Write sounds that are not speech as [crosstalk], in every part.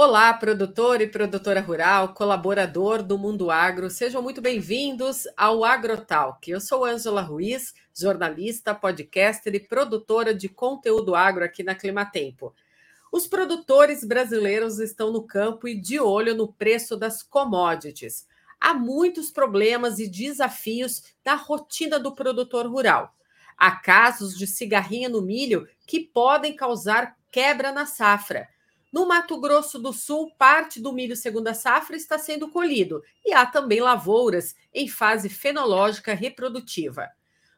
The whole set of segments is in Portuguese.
Olá, produtor e produtora rural, colaborador do Mundo Agro, sejam muito bem-vindos ao AgroTalk. Eu sou Ângela Ruiz, jornalista, podcaster e produtora de conteúdo agro aqui na Climatempo. Os produtores brasileiros estão no campo e de olho no preço das commodities. Há muitos problemas e desafios na rotina do produtor rural. Há casos de cigarrinha no milho que podem causar quebra na safra no Mato Grosso do Sul, parte do milho segunda safra está sendo colhido e há também lavouras em fase fenológica reprodutiva.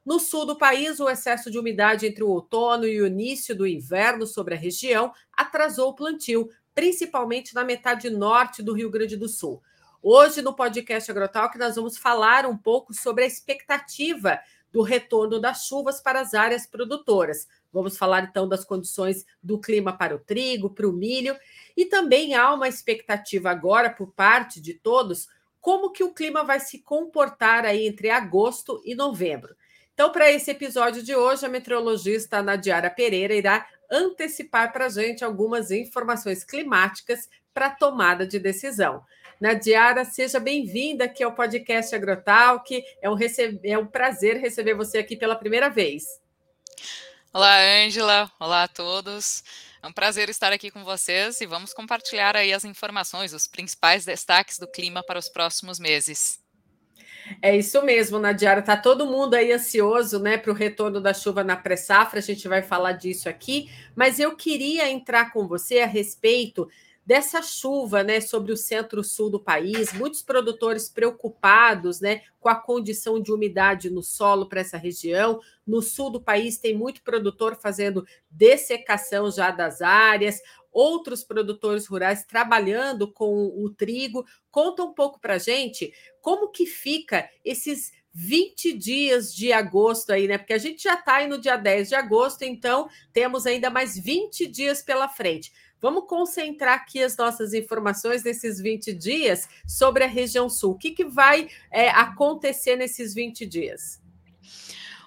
No sul do país, o excesso de umidade entre o outono e o início do inverno sobre a região atrasou o plantio, principalmente na metade norte do Rio Grande do Sul. Hoje, no podcast Agrotalk, nós vamos falar um pouco sobre a expectativa do retorno das chuvas para as áreas produtoras. Vamos falar então das condições do clima para o trigo, para o milho, e também há uma expectativa agora por parte de todos como que o clima vai se comportar aí entre agosto e novembro. Então, para esse episódio de hoje, a meteorologista Nadiara Pereira irá antecipar para a gente algumas informações climáticas para tomada de decisão. Nadiara, seja bem-vinda aqui ao podcast Agrotalk. É um, é um prazer receber você aqui pela primeira vez. Olá, Ângela. Olá a todos. É um prazer estar aqui com vocês e vamos compartilhar aí as informações, os principais destaques do clima para os próximos meses. É isso mesmo, Nadiara. Tá todo mundo aí ansioso, né, para o retorno da chuva na pré-safra. A gente vai falar disso aqui, mas eu queria entrar com você a respeito dessa chuva né, sobre o centro-sul do país, muitos produtores preocupados né, com a condição de umidade no solo para essa região. No sul do país tem muito produtor fazendo dessecação já das áreas, outros produtores rurais trabalhando com o trigo. Conta um pouco para gente como que fica esses 20 dias de agosto aí, né? Porque a gente já está aí no dia 10 de agosto, então temos ainda mais 20 dias pela frente. Vamos concentrar aqui as nossas informações nesses 20 dias sobre a região sul. O que, que vai é, acontecer nesses 20 dias?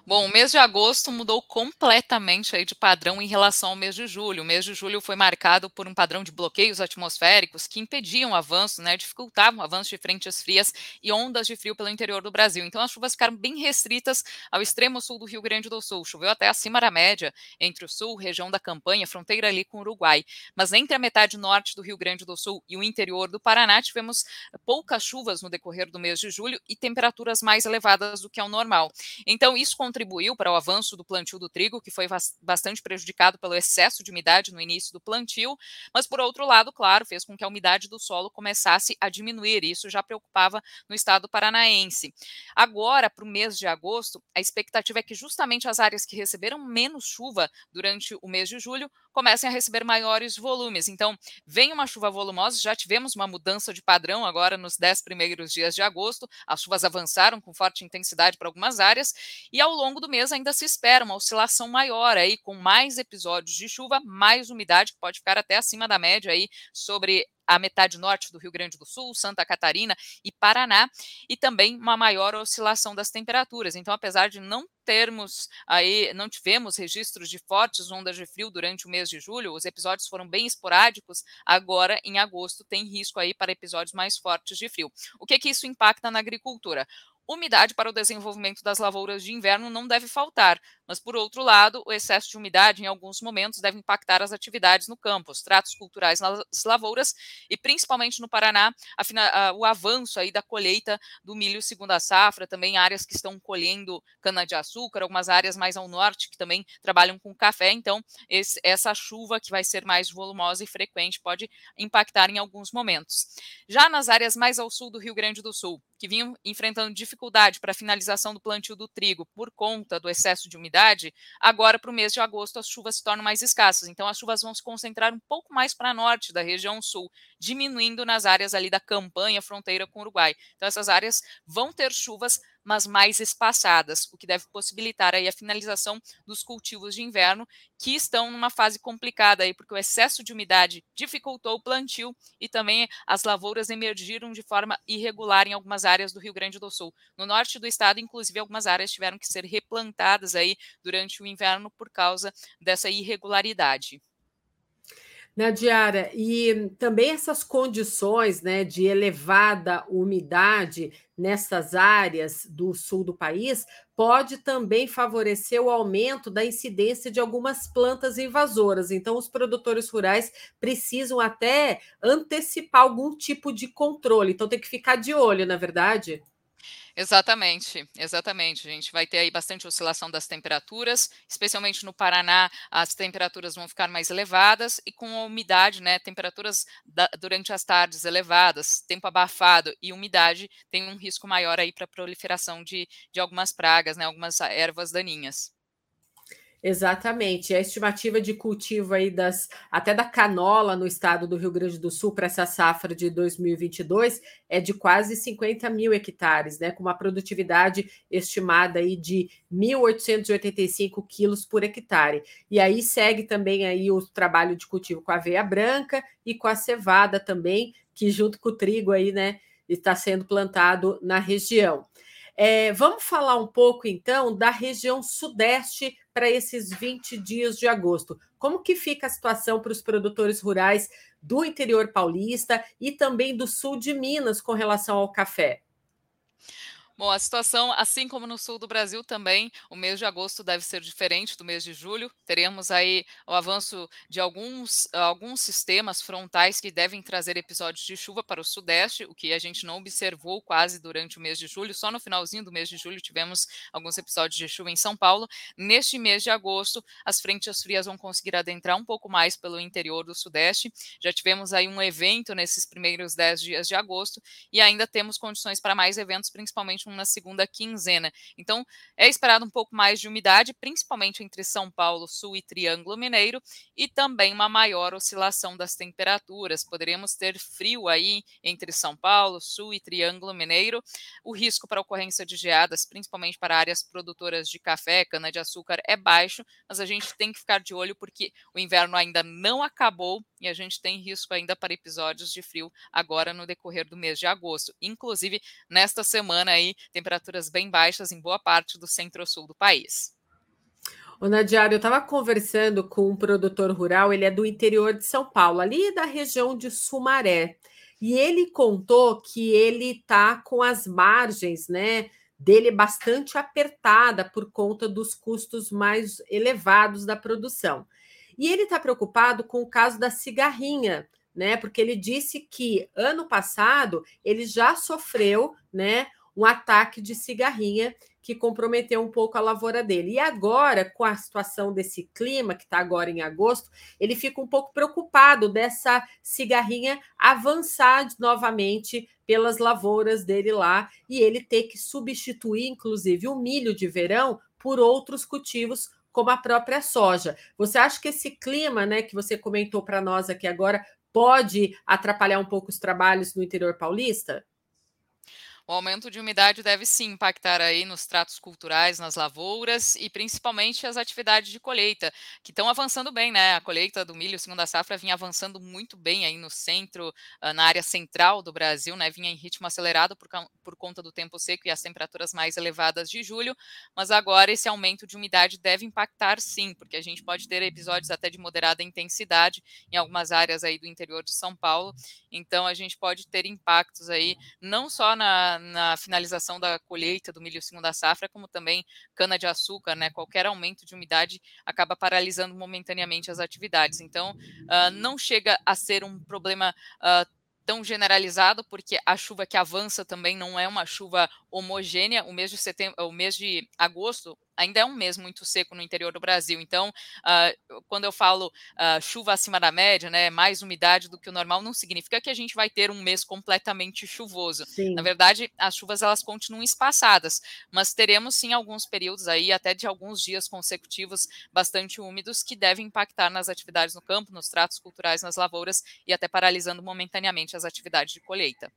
Bom, o mês de agosto mudou completamente aí de padrão em relação ao mês de julho. O mês de julho foi marcado por um padrão de bloqueios atmosféricos que impediam o avanço, né, dificultavam o avanço de frentes frias e ondas de frio pelo interior do Brasil. Então as chuvas ficaram bem restritas ao extremo sul do Rio Grande do Sul. Choveu até acima da média entre o sul, região da Campanha, fronteira ali com o Uruguai. Mas entre a metade norte do Rio Grande do Sul e o interior do Paraná, tivemos poucas chuvas no decorrer do mês de julho e temperaturas mais elevadas do que ao normal. Então isso contribuiu para o avanço do plantio do trigo, que foi bastante prejudicado pelo excesso de umidade no início do plantio, mas por outro lado, claro, fez com que a umidade do solo começasse a diminuir, e isso já preocupava no estado paranaense. Agora, para o mês de agosto, a expectativa é que justamente as áreas que receberam menos chuva durante o mês de julho comecem a receber maiores volumes. Então, vem uma chuva volumosa, já tivemos uma mudança de padrão agora nos 10 primeiros dias de agosto, as chuvas avançaram com forte intensidade para algumas áreas, e ao longo do mês ainda se espera uma oscilação maior aí, com mais episódios de chuva, mais umidade, que pode ficar até acima da média aí sobre a metade norte do Rio Grande do Sul, Santa Catarina e Paraná, e também uma maior oscilação das temperaturas. Então, apesar de não termos aí, não tivemos registros de fortes ondas de frio durante o mês de julho, os episódios foram bem esporádicos, agora em agosto tem risco aí para episódios mais fortes de frio. O que que isso impacta na agricultura? Umidade para o desenvolvimento das lavouras de inverno não deve faltar, mas, por outro lado, o excesso de umidade, em alguns momentos, deve impactar as atividades no campo, os tratos culturais nas lavouras e, principalmente no Paraná, a, a, o avanço aí da colheita do milho segunda safra, também áreas que estão colhendo cana-de-açúcar, algumas áreas mais ao norte que também trabalham com café. Então, esse, essa chuva que vai ser mais volumosa e frequente pode impactar em alguns momentos. Já nas áreas mais ao sul do Rio Grande do Sul, que vinham enfrentando dificuldade para a finalização do plantio do trigo por conta do excesso de umidade, agora para o mês de agosto as chuvas se tornam mais escassas. Então as chuvas vão se concentrar um pouco mais para norte da região sul, diminuindo nas áreas ali da campanha, fronteira com o Uruguai. Então essas áreas vão ter chuvas mas mais espaçadas, o que deve possibilitar aí a finalização dos cultivos de inverno, que estão numa fase complicada aí, porque o excesso de umidade dificultou o plantio e também as lavouras emergiram de forma irregular em algumas áreas do Rio Grande do Sul. No norte do estado, inclusive, algumas áreas tiveram que ser replantadas aí durante o inverno por causa dessa irregularidade. Nadiara, e também essas condições né, de elevada umidade nessas áreas do sul do país pode também favorecer o aumento da incidência de algumas plantas invasoras. Então, os produtores rurais precisam até antecipar algum tipo de controle. Então, tem que ficar de olho, na é verdade. Exatamente, exatamente. A gente vai ter aí bastante oscilação das temperaturas, especialmente no Paraná, as temperaturas vão ficar mais elevadas e com a umidade, né, temperaturas da, durante as tardes elevadas, tempo abafado e umidade tem um risco maior aí para proliferação de, de algumas pragas, né, algumas ervas daninhas. Exatamente. A estimativa de cultivo aí das até da canola no estado do Rio Grande do Sul para essa safra de 2022 é de quase 50 mil hectares, né? Com uma produtividade estimada aí de 1.885 quilos por hectare. E aí segue também aí o trabalho de cultivo com a aveia branca e com a cevada também, que junto com o trigo aí, né, está sendo plantado na região. É, vamos falar um pouco então da região sudeste para esses 20 dias de agosto. Como que fica a situação para os produtores rurais do interior paulista e também do sul de Minas com relação ao café? Bom, a situação, assim como no sul do Brasil também, o mês de agosto deve ser diferente do mês de julho. Teremos aí o avanço de alguns, alguns sistemas frontais que devem trazer episódios de chuva para o sudeste, o que a gente não observou quase durante o mês de julho. Só no finalzinho do mês de julho tivemos alguns episódios de chuva em São Paulo. Neste mês de agosto, as frentes frias vão conseguir adentrar um pouco mais pelo interior do sudeste. Já tivemos aí um evento nesses primeiros 10 dias de agosto e ainda temos condições para mais eventos, principalmente na segunda quinzena. Então, é esperado um pouco mais de umidade, principalmente entre São Paulo, Sul e Triângulo Mineiro, e também uma maior oscilação das temperaturas. Poderemos ter frio aí entre São Paulo, Sul e Triângulo Mineiro. O risco para ocorrência de geadas, principalmente para áreas produtoras de café, cana-de-açúcar, é baixo, mas a gente tem que ficar de olho porque o inverno ainda não acabou e a gente tem risco ainda para episódios de frio agora no decorrer do mês de agosto. Inclusive, nesta semana aí, temperaturas bem baixas em boa parte do centro-sul do país. O Nadiário, eu estava conversando com um produtor rural, ele é do interior de São Paulo, ali da região de Sumaré. E ele contou que ele está com as margens, né, dele bastante apertada por conta dos custos mais elevados da produção. E ele está preocupado com o caso da cigarrinha, né? Porque ele disse que ano passado ele já sofreu, né, um ataque de cigarrinha que comprometeu um pouco a lavoura dele. E agora, com a situação desse clima, que está agora em agosto, ele fica um pouco preocupado dessa cigarrinha avançar novamente pelas lavouras dele lá e ele ter que substituir, inclusive, o milho de verão por outros cultivos como a própria soja. Você acha que esse clima, né, que você comentou para nós aqui agora, pode atrapalhar um pouco os trabalhos no interior paulista? O aumento de umidade deve sim impactar aí nos tratos culturais, nas lavouras e principalmente as atividades de colheita, que estão avançando bem, né? A colheita do milho segunda safra vinha avançando muito bem aí no centro, ah, na área central do Brasil, né? Vinha em ritmo acelerado por, por conta do tempo seco e as temperaturas mais elevadas de julho, mas agora esse aumento de umidade deve impactar sim, porque a gente pode ter episódios até de moderada intensidade em algumas áreas aí do interior de São Paulo. Então a gente pode ter impactos aí não só na na, finalização da colheita do milho segunda safra, como também cana-de-açúcar, né? Qualquer aumento de umidade acaba paralisando momentaneamente as atividades. Então, uh, não chega a ser um problema uh, tão generalizado, porque a chuva que avança também não é uma chuva homogênea. O mês de setembro, o mês de agosto ainda é um mês muito seco no interior do Brasil. Então, uh, quando eu falo uh, chuva acima da média, né, mais umidade do que o normal, não significa que a gente vai ter um mês completamente chuvoso. Sim. Na verdade, as chuvas elas continuam espaçadas, mas teremos sim alguns períodos aí, até de alguns dias consecutivos, bastante úmidos, que devem impactar nas atividades no campo, nos tratos culturais, nas lavouras e até paralisando momentaneamente as atividades de colheita.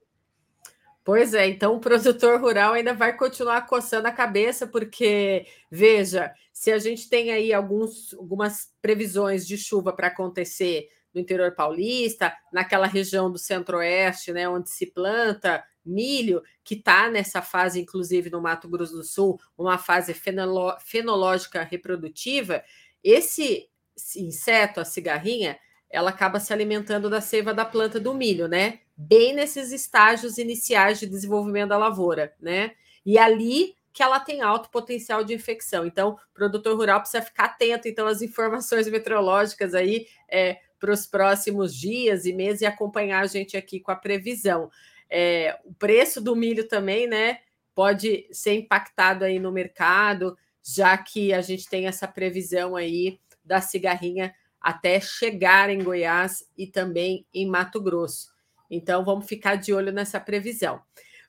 Pois é, então o produtor rural ainda vai continuar coçando a cabeça, porque, veja, se a gente tem aí alguns, algumas previsões de chuva para acontecer no interior paulista, naquela região do centro-oeste, né, onde se planta milho, que está nessa fase, inclusive no Mato Grosso do Sul, uma fase fenológica reprodutiva, esse inseto, a cigarrinha, ela acaba se alimentando da seiva da planta do milho, né? Bem nesses estágios iniciais de desenvolvimento da lavoura, né? E ali que ela tem alto potencial de infecção. Então, o produtor rural precisa ficar atento então às informações [laughs] meteorológicas aí é, para os próximos dias e meses e acompanhar a gente aqui com a previsão. É, o preço do milho também, né? Pode ser impactado aí no mercado, já que a gente tem essa previsão aí da cigarrinha até chegar em Goiás e também em Mato Grosso. Então, vamos ficar de olho nessa previsão.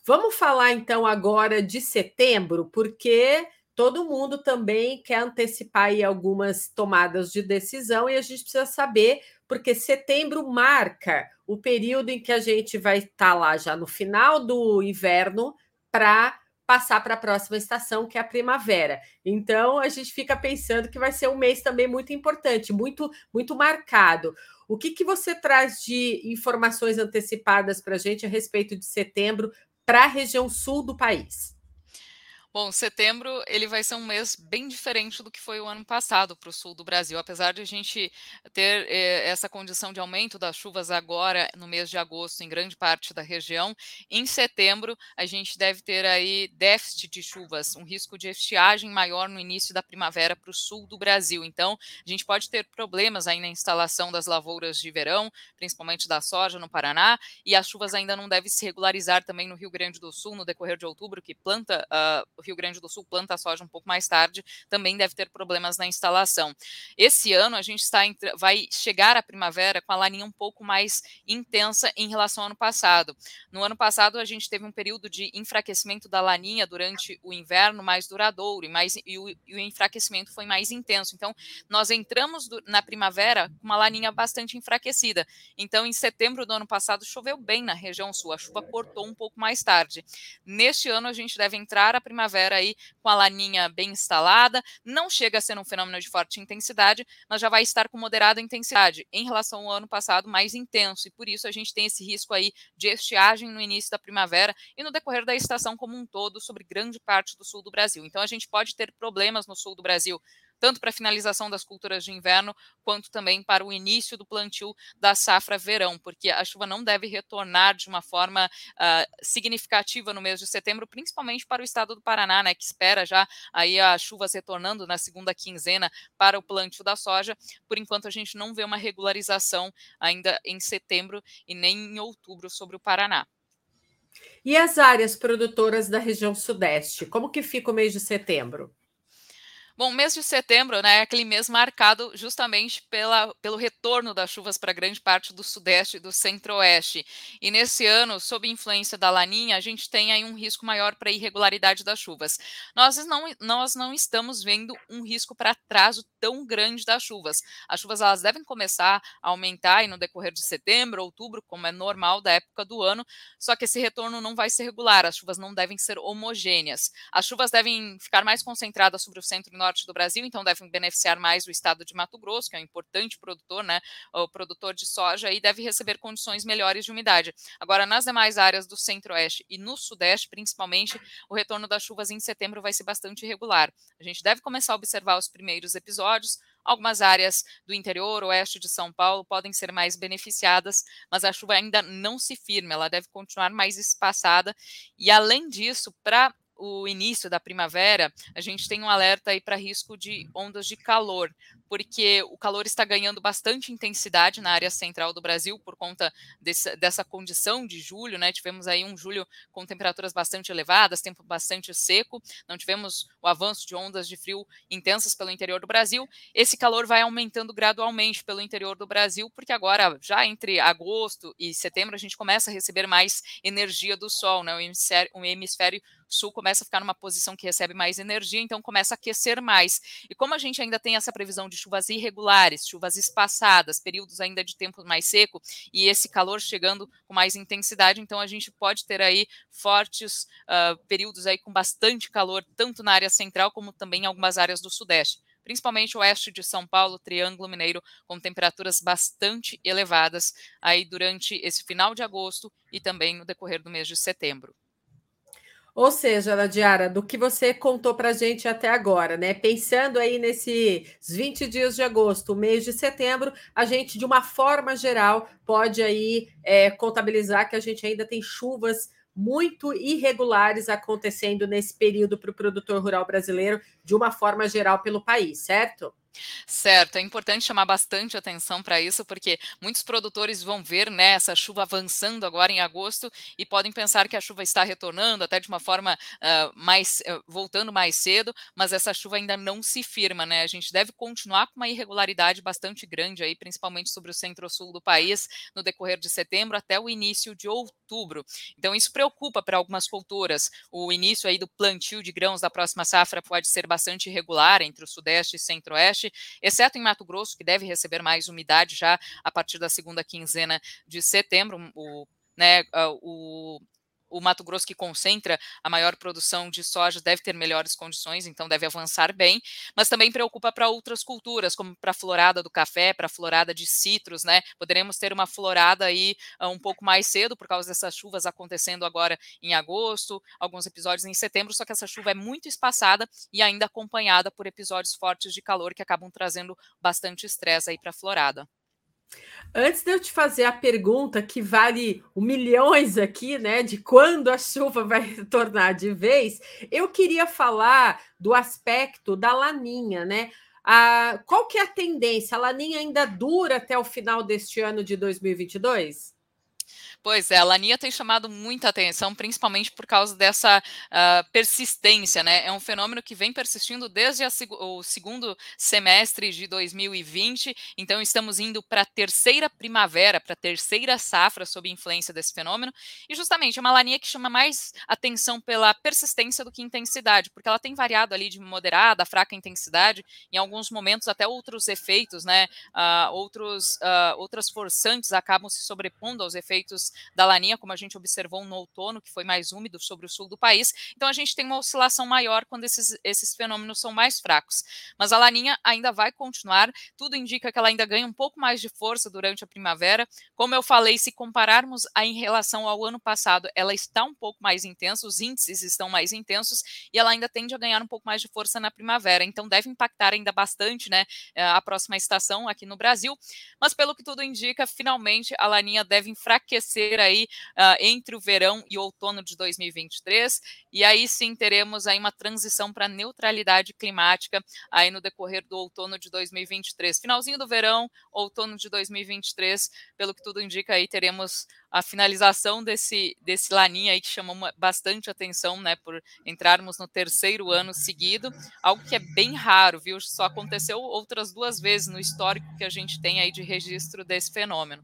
Vamos falar então agora de setembro, porque todo mundo também quer antecipar algumas tomadas de decisão e a gente precisa saber, porque setembro marca o período em que a gente vai estar tá lá já no final do inverno para passar para a próxima estação, que é a primavera. Então a gente fica pensando que vai ser um mês também muito importante, muito muito marcado. O que, que você traz de informações antecipadas para a gente a respeito de setembro para a região sul do país? Bom, setembro ele vai ser um mês bem diferente do que foi o ano passado para o sul do Brasil. Apesar de a gente ter eh, essa condição de aumento das chuvas agora no mês de agosto em grande parte da região, em setembro a gente deve ter aí déficit de chuvas, um risco de estiagem maior no início da primavera para o sul do Brasil. Então, a gente pode ter problemas aí na instalação das lavouras de verão, principalmente da soja no Paraná, e as chuvas ainda não devem se regularizar também no Rio Grande do Sul no decorrer de outubro, que planta uh, Rio Grande do Sul planta soja um pouco mais tarde, também deve ter problemas na instalação. Esse ano a gente está vai chegar à primavera com a laninha um pouco mais intensa em relação ao ano passado. No ano passado a gente teve um período de enfraquecimento da laninha durante o inverno mais duradouro e, mais, e, o, e o enfraquecimento foi mais intenso. Então nós entramos do, na primavera com uma laninha bastante enfraquecida. Então em setembro do ano passado choveu bem na região sul, a chuva cortou um pouco mais tarde. Neste ano a gente deve entrar a primavera primavera aí com a laninha bem instalada, não chega a ser um fenômeno de forte intensidade, mas já vai estar com moderada intensidade em relação ao ano passado mais intenso, e por isso a gente tem esse risco aí de estiagem no início da primavera e no decorrer da estação como um todo sobre grande parte do sul do Brasil. Então a gente pode ter problemas no sul do Brasil tanto para a finalização das culturas de inverno, quanto também para o início do plantio da safra verão, porque a chuva não deve retornar de uma forma uh, significativa no mês de setembro, principalmente para o estado do Paraná, né, que espera já aí as chuvas retornando na segunda quinzena para o plantio da soja. Por enquanto, a gente não vê uma regularização ainda em setembro e nem em outubro sobre o Paraná. E as áreas produtoras da região sudeste, como que fica o mês de setembro? Bom, mês de setembro né, é aquele mês marcado justamente pela, pelo retorno das chuvas para grande parte do sudeste e do centro-oeste. E nesse ano, sob influência da laninha, a gente tem aí um risco maior para irregularidade das chuvas. Nós não, nós não estamos vendo um risco para atraso tão grande das chuvas. As chuvas elas devem começar a aumentar no decorrer de setembro, outubro, como é normal da época do ano, só que esse retorno não vai ser regular, as chuvas não devem ser homogêneas. As chuvas devem ficar mais concentradas sobre o centro e norte norte do Brasil, então devem beneficiar mais o estado de Mato Grosso, que é um importante produtor, né, o produtor de soja, e deve receber condições melhores de umidade. Agora, nas demais áreas do centro-oeste e no sudeste, principalmente, o retorno das chuvas em setembro vai ser bastante irregular. A gente deve começar a observar os primeiros episódios, Algumas áreas do interior, oeste de São Paulo, podem ser mais beneficiadas, mas a chuva ainda não se firma, ela deve continuar mais espaçada. E, além disso, para o início da primavera, a gente tem um alerta aí para risco de ondas de calor, porque o calor está ganhando bastante intensidade na área central do Brasil por conta desse, dessa condição de julho, né? Tivemos aí um julho com temperaturas bastante elevadas, tempo bastante seco, não tivemos o avanço de ondas de frio intensas pelo interior do Brasil. Esse calor vai aumentando gradualmente pelo interior do Brasil, porque agora, já entre agosto e setembro, a gente começa a receber mais energia do sol, né? O hemisfério, o hemisfério sul começa a ficar numa posição que recebe mais energia, então começa a aquecer mais. E como a gente ainda tem essa previsão de chuvas irregulares, chuvas espaçadas, períodos ainda de tempo mais seco e esse calor chegando com mais intensidade, então a gente pode ter aí fortes uh, períodos aí com bastante calor, tanto na área central como também em algumas áreas do sudeste principalmente o oeste de São Paulo, Triângulo Mineiro, com temperaturas bastante elevadas aí durante esse final de agosto e também no decorrer do mês de setembro. Ou seja, Nadiara, do que você contou para a gente até agora, né? Pensando aí nesses 20 dias de agosto, mês de setembro, a gente, de uma forma geral, pode aí é, contabilizar que a gente ainda tem chuvas muito irregulares acontecendo nesse período para o produtor rural brasileiro, de uma forma geral pelo país, certo? Certo, é importante chamar bastante atenção para isso, porque muitos produtores vão ver né, essa chuva avançando agora em agosto e podem pensar que a chuva está retornando, até de uma forma uh, mais uh, voltando mais cedo, mas essa chuva ainda não se firma, né? A gente deve continuar com uma irregularidade bastante grande aí, principalmente sobre o centro-sul do país, no decorrer de setembro até o início de outubro. Então, isso preocupa para algumas culturas. O início aí do plantio de grãos da próxima safra pode ser bastante irregular entre o sudeste e centro-oeste exceto em Mato Grosso, que deve receber mais umidade já a partir da segunda quinzena de setembro. O, né, o, o Mato Grosso, que concentra a maior produção de soja, deve ter melhores condições, então deve avançar bem, mas também preocupa para outras culturas, como para a florada do café, para a florada de citros, né? Poderemos ter uma florada aí uh, um pouco mais cedo, por causa dessas chuvas acontecendo agora em agosto, alguns episódios em setembro, só que essa chuva é muito espaçada e ainda acompanhada por episódios fortes de calor que acabam trazendo bastante estresse aí para a florada. Antes de eu te fazer a pergunta que vale milhões aqui, né, de quando a chuva vai [laughs] retornar de vez, eu queria falar do aspecto da laninha, né? A, qual que é a tendência? A laninha ainda dura até o final deste ano de 2022? Pois é, a Laninha tem chamado muita atenção, principalmente por causa dessa uh, persistência, né? É um fenômeno que vem persistindo desde a, o segundo semestre de 2020, então estamos indo para a terceira primavera, para a terceira safra sob influência desse fenômeno, e justamente é uma Laninha que chama mais atenção pela persistência do que intensidade, porque ela tem variado ali de moderada, fraca intensidade, em alguns momentos até outros efeitos, né? Uh, outros, uh, outras forçantes acabam se sobrepondo aos efeitos da laninha, como a gente observou no outono, que foi mais úmido sobre o sul do país. Então a gente tem uma oscilação maior quando esses, esses fenômenos são mais fracos. Mas a laninha ainda vai continuar, tudo indica que ela ainda ganha um pouco mais de força durante a primavera. Como eu falei, se compararmos a, em relação ao ano passado, ela está um pouco mais intensa, os índices estão mais intensos e ela ainda tende a ganhar um pouco mais de força na primavera. Então deve impactar ainda bastante né, eh, a próxima estação aqui no Brasil. Mas pelo que tudo indica, finalmente a laninha deve enfraquecer acontecer aí uh, entre o verão e outono de 2023, e aí sim teremos aí uma transição para neutralidade climática aí no decorrer do outono de 2023. Finalzinho do verão, outono de 2023, pelo que tudo indica aí teremos a finalização desse, desse laninha aí que chamou bastante atenção, né, por entrarmos no terceiro ano seguido, algo que é bem raro, viu? Só aconteceu outras duas vezes no histórico que a gente tem aí de registro desse fenômeno.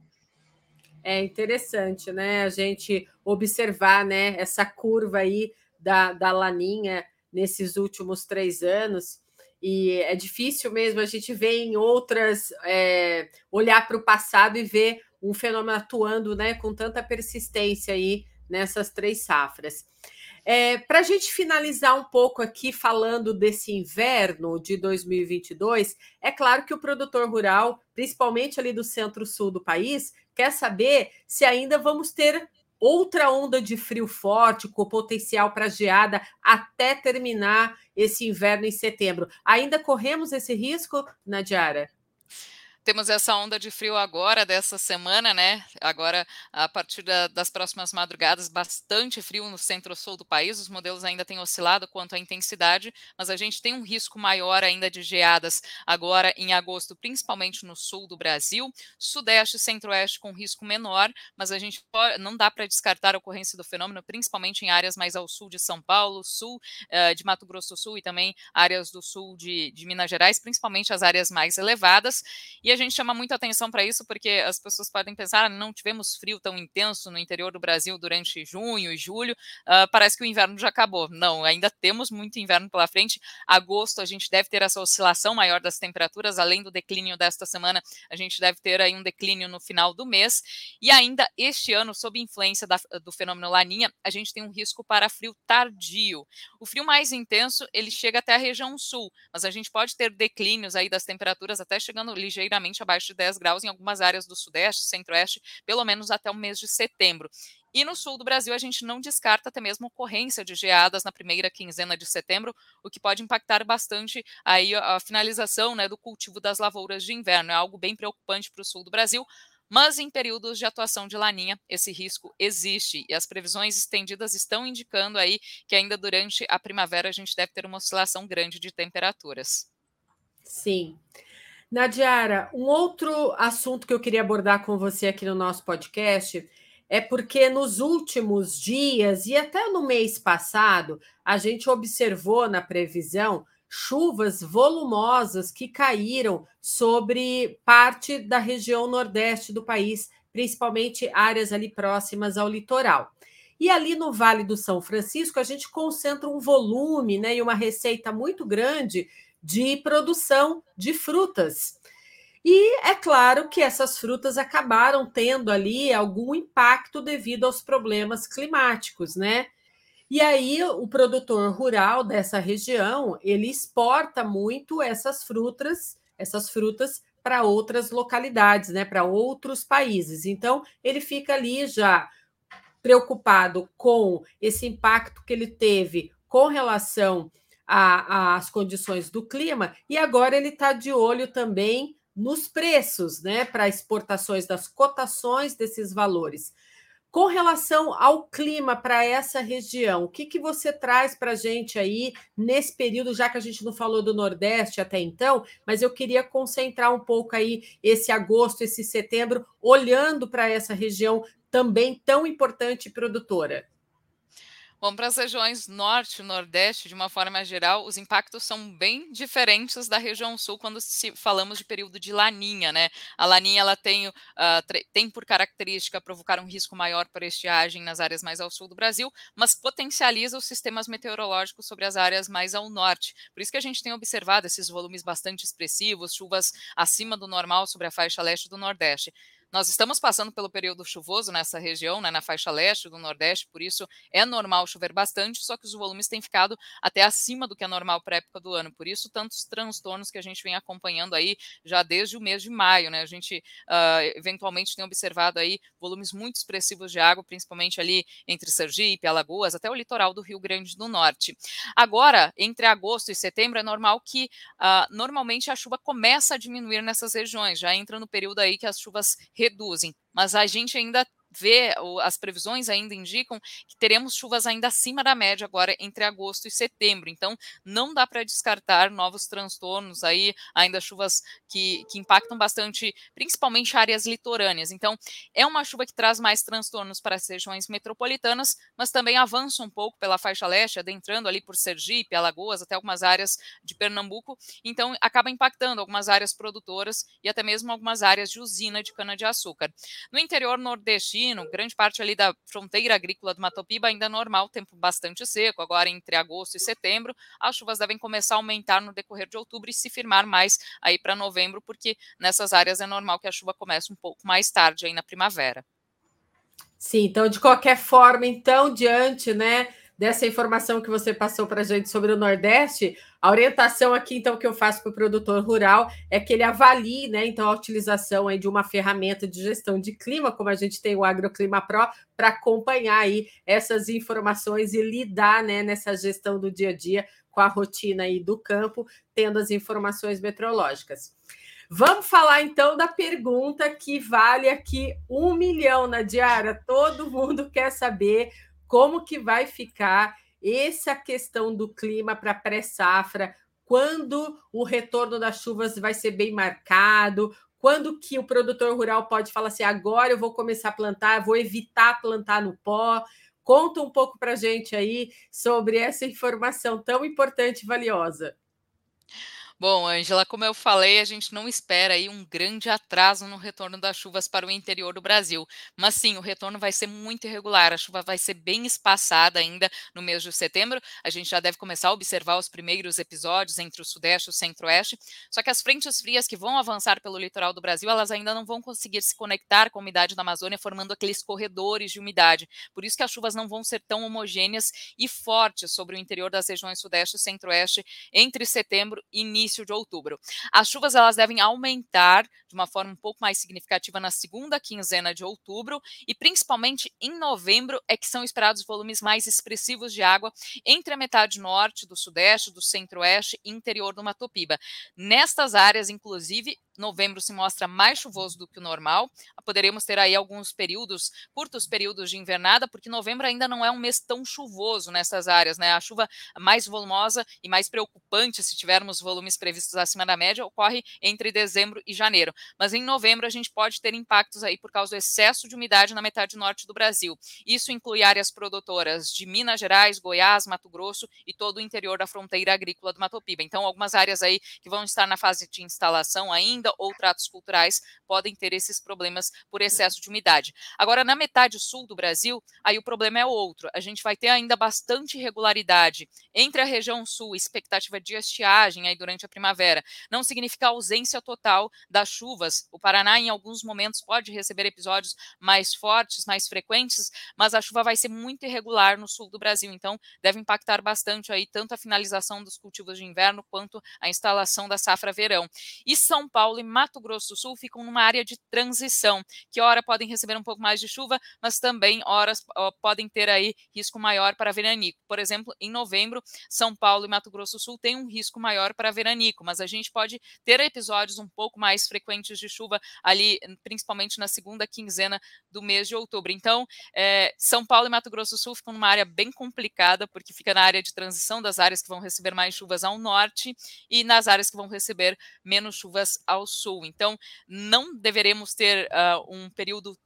É interessante, né? A gente observar, né? Essa curva aí da, da laninha nesses últimos três anos. E é difícil mesmo a gente ver em outras, é, olhar para o passado e ver um fenômeno atuando né, com tanta persistência aí nessas três safras. É, Para a gente finalizar um pouco aqui falando desse inverno de 2022, é claro que o produtor rural, principalmente ali do centro-sul do país, quer saber se ainda vamos ter outra onda de frio forte com potencial para geada até terminar esse inverno em setembro. Ainda corremos esse risco, Nadiara? Temos essa onda de frio agora, dessa semana, né? Agora, a partir da, das próximas madrugadas, bastante frio no centro-sul do país. Os modelos ainda têm oscilado quanto à intensidade, mas a gente tem um risco maior ainda de geadas agora em agosto, principalmente no sul do Brasil. Sudeste e centro-oeste com risco menor, mas a gente pode, não dá para descartar a ocorrência do fenômeno, principalmente em áreas mais ao sul de São Paulo, sul uh, de Mato Grosso do Sul e também áreas do sul de, de Minas Gerais, principalmente as áreas mais elevadas. E a gente chama muita atenção para isso porque as pessoas podem pensar, ah, não tivemos frio tão intenso no interior do Brasil durante junho e julho, uh, parece que o inverno já acabou. Não, ainda temos muito inverno pela frente. Agosto a gente deve ter essa oscilação maior das temperaturas, além do declínio desta semana, a gente deve ter aí um declínio no final do mês. E ainda este ano, sob influência da, do fenômeno Laninha, a gente tem um risco para frio tardio. O frio mais intenso, ele chega até a região sul, mas a gente pode ter declínios aí das temperaturas até chegando ligeiramente abaixo de 10 graus em algumas áreas do Sudeste, Centro-Oeste, pelo menos até o mês de setembro. E no sul do Brasil, a gente não descarta até mesmo ocorrência de geadas na primeira quinzena de setembro, o que pode impactar bastante aí a, finalização né, do cultivo das lavouras de inverno. É algo bem preocupante para o sul do Brasil. Mas em períodos de atuação de laninha, esse risco existe e as previsões estendidas estão indicando aí que ainda durante a primavera a gente deve ter uma oscilação grande de temperaturas. Sim. Nadiara, um outro assunto que eu queria abordar com você aqui no nosso podcast é porque nos últimos dias e até no mês passado, a gente observou na previsão chuvas volumosas que caíram sobre parte da região nordeste do país, principalmente áreas ali próximas ao litoral. E ali no Vale do São Francisco, a gente concentra um volume né, e uma receita muito grande de produção de frutas. E é claro que essas frutas acabaram tendo ali algum impacto devido aos problemas climáticos, né? E aí o produtor rural dessa região, ele exporta muito essas frutas, essas frutas para outras localidades, né, para outros países. Então, ele fica ali já preocupado com esse impacto que ele teve com relação às condições do clima, e agora ele está de olho também nos preços, né, para exportações das cotações desses valores. Com relação ao clima para essa região, o que, que você traz para a gente aí nesse período, já que a gente não falou do Nordeste até então, mas eu queria concentrar um pouco aí esse agosto, esse setembro, olhando para essa região também tão importante e produtora. Bom, para as regiões norte e nordeste, de uma forma geral, os impactos são bem diferentes da região sul quando se falamos de período de laninha, né? A laninha ela tem, uh, tem por característica provocar um risco maior para estiagem nas áreas mais ao sul do Brasil, mas potencializa os sistemas meteorológicos sobre as áreas mais ao norte. Por isso que a gente tem observado esses volumes bastante expressivos, chuvas acima do normal sobre a faixa leste do Nordeste. Nós estamos passando pelo período chuvoso nessa região, né, na faixa leste do Nordeste, por isso é normal chover bastante, só que os volumes têm ficado até acima do que é normal para a época do ano. Por isso, tantos transtornos que a gente vem acompanhando aí já desde o mês de maio. Né? A gente uh, eventualmente tem observado aí volumes muito expressivos de água, principalmente ali entre Sergipe, Alagoas, até o litoral do Rio Grande do Norte. Agora, entre agosto e setembro, é normal que uh, normalmente a chuva começa a diminuir nessas regiões, já entra no período aí que as chuvas reduzem, mas a gente ainda vê, as previsões ainda indicam que teremos chuvas ainda acima da média agora entre agosto e setembro. Então, não dá para descartar novos transtornos aí, ainda chuvas que, que impactam bastante, principalmente áreas litorâneas. Então, é uma chuva que traz mais transtornos para as regiões metropolitanas, mas também avança um pouco pela faixa leste, adentrando ali por Sergipe, Alagoas, até algumas áreas de Pernambuco. Então, acaba impactando algumas áreas produtoras e até mesmo algumas áreas de usina de cana-de-açúcar. No interior nordestino, grande parte ali da fronteira agrícola do Matopiba ainda normal, tempo bastante seco. Agora, entre agosto e setembro, as chuvas devem começar a aumentar no decorrer de outubro e se firmar mais aí para novembro, porque nessas áreas é normal que a chuva comece um pouco mais tarde aí na primavera. Sim, então, de qualquer forma, então, diante, né? Dessa informação que você passou para a gente sobre o Nordeste, a orientação aqui, então, que eu faço para o produtor rural é que ele avalie, né, então, a utilização aí de uma ferramenta de gestão de clima, como a gente tem o Agroclima Pro, para acompanhar aí essas informações e lidar, né, nessa gestão do dia a dia com a rotina aí do campo, tendo as informações meteorológicas. Vamos falar então da pergunta que vale aqui um milhão na diária. Todo mundo quer saber como que vai ficar essa questão do clima para pré-safra, quando o retorno das chuvas vai ser bem marcado, quando que o produtor rural pode falar assim, agora eu vou começar a plantar, vou evitar plantar no pó. Conta um pouco para a gente aí sobre essa informação tão importante e valiosa. Bom, Ângela, como eu falei, a gente não espera aí um grande atraso no retorno das chuvas para o interior do Brasil. Mas sim, o retorno vai ser muito irregular, a chuva vai ser bem espaçada ainda no mês de setembro. A gente já deve começar a observar os primeiros episódios entre o Sudeste e o Centro-Oeste. Só que as frentes frias que vão avançar pelo litoral do Brasil, elas ainda não vão conseguir se conectar com a umidade da Amazônia, formando aqueles corredores de umidade. Por isso que as chuvas não vão ser tão homogêneas e fortes sobre o interior das regiões Sudeste e Centro-Oeste entre setembro e início início de outubro. As chuvas elas devem aumentar de uma forma um pouco mais significativa na segunda quinzena de outubro e principalmente em novembro é que são esperados volumes mais expressivos de água entre a metade norte do sudeste, do centro-oeste e interior do Mato Piba. Nestas áreas, inclusive, novembro se mostra mais chuvoso do que o normal. Poderemos ter aí alguns períodos, curtos períodos de invernada, porque novembro ainda não é um mês tão chuvoso nessas áreas, né? A chuva mais volumosa e mais preocupante, se tivermos volumes previstos acima da média, ocorre entre dezembro e janeiro. Mas em novembro a gente pode ter impactos aí por causa do excesso de umidade na metade norte do Brasil. Isso inclui áreas produtoras de Minas Gerais, Goiás, Mato Grosso e todo o interior da fronteira agrícola do Mato Piba. Então, algumas áreas aí que vão estar na fase de instalação ainda ainda ou tratos culturais podem ter esses problemas por excesso de umidade. Agora, na metade sul do Brasil, aí o problema é outro. A gente vai ter ainda bastante irregularidade entre a região sul, expectativa de estiagem aí durante a primavera. Não significa ausência total das chuvas. O Paraná, em alguns momentos, pode receber episódios mais fortes, mais frequentes, mas a chuva vai ser muito irregular no sul do Brasil. Então, deve impactar bastante aí tanto a finalização dos cultivos de inverno quanto a instalação da safra verão. E São Paulo Paulo e Mato Grosso do Sul ficam numa área de transição, que ora podem receber um pouco mais de chuva, mas também horas podem ter aí risco maior para veranico. Por exemplo, em novembro, São Paulo e Mato Grosso do Sul têm um risco maior para veranico, mas a gente pode ter episódios um pouco mais frequentes de chuva ali, principalmente na segunda quinzena do mês de outubro. Então, é, São Paulo e Mato Grosso do Sul ficam numa área bem complicada, porque fica na área de transição das áreas que vão receber mais chuvas ao norte e nas áreas que vão receber menos chuvas ao ao sul. Então, não deveremos ter uh, um período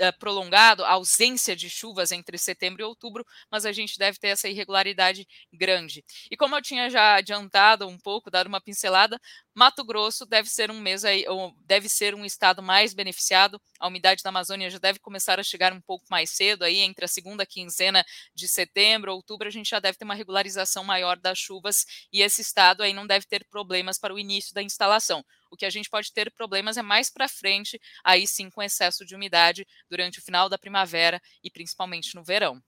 Uh, prolongado, ausência de chuvas entre setembro e outubro, mas a gente deve ter essa irregularidade grande. E como eu tinha já adiantado um pouco, dado uma pincelada, Mato Grosso deve ser um mês aí, deve ser um estado mais beneficiado. A umidade da Amazônia já deve começar a chegar um pouco mais cedo, aí entre a segunda quinzena de setembro, outubro, a gente já deve ter uma regularização maior das chuvas e esse estado aí não deve ter problemas para o início da instalação. O que a gente pode ter problemas é mais para frente, aí sim com excesso de umidade durante o final da primavera e principalmente no verão.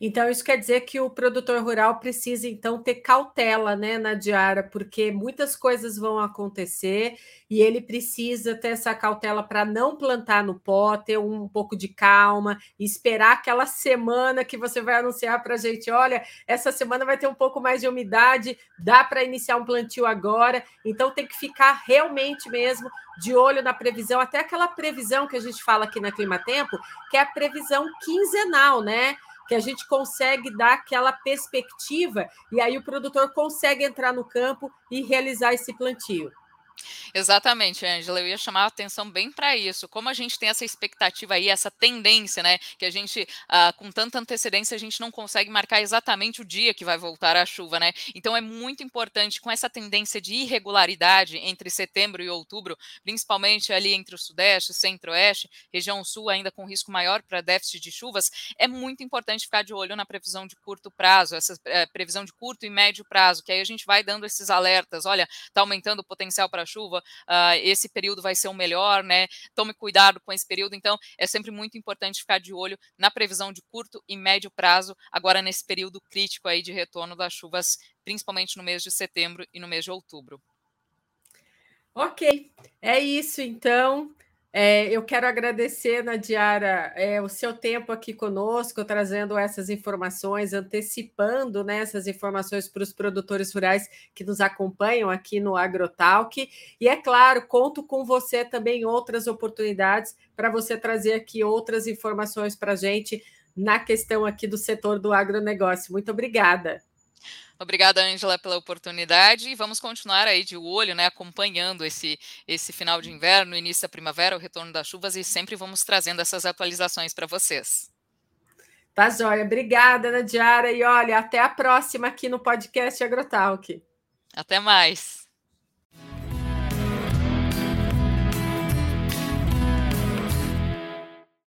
Então, isso quer dizer que o produtor rural precisa, então, ter cautela né, na diária, porque muitas coisas vão acontecer e ele precisa ter essa cautela para não plantar no pó, ter um pouco de calma, esperar aquela semana que você vai anunciar para a gente: olha, essa semana vai ter um pouco mais de umidade, dá para iniciar um plantio agora. Então, tem que ficar realmente mesmo de olho na previsão, até aquela previsão que a gente fala aqui na Clima Tempo, que é a previsão quinzenal, né? Que a gente consegue dar aquela perspectiva e aí o produtor consegue entrar no campo e realizar esse plantio. Exatamente, Angela. Eu ia chamar a atenção bem para isso. Como a gente tem essa expectativa aí, essa tendência, né? Que a gente, ah, com tanta antecedência, a gente não consegue marcar exatamente o dia que vai voltar a chuva, né? Então é muito importante, com essa tendência de irregularidade entre setembro e outubro, principalmente ali entre o Sudeste, Centro-Oeste, região Sul, ainda com risco maior para déficit de chuvas, é muito importante ficar de olho na previsão de curto prazo, essa é, previsão de curto e médio prazo, que aí a gente vai dando esses alertas. Olha, está aumentando o potencial para chuva, uh, esse período vai ser o melhor, né? Tome cuidado com esse período. Então, é sempre muito importante ficar de olho na previsão de curto e médio prazo, agora nesse período crítico aí de retorno das chuvas, principalmente no mês de setembro e no mês de outubro. Ok, é isso então. É, eu quero agradecer, Nadiara, é, o seu tempo aqui conosco, trazendo essas informações, antecipando né, essas informações para os produtores rurais que nos acompanham aqui no AgroTalk. E é claro, conto com você também outras oportunidades para você trazer aqui outras informações para a gente na questão aqui do setor do agronegócio. Muito obrigada. Obrigada, Angela, pela oportunidade. E vamos continuar aí de olho, né, acompanhando esse, esse final de inverno, início da primavera, o retorno das chuvas e sempre vamos trazendo essas atualizações para vocês. Tá joia. Obrigada, Nadiara. E olha, até a próxima aqui no podcast Agrotalk. Até mais.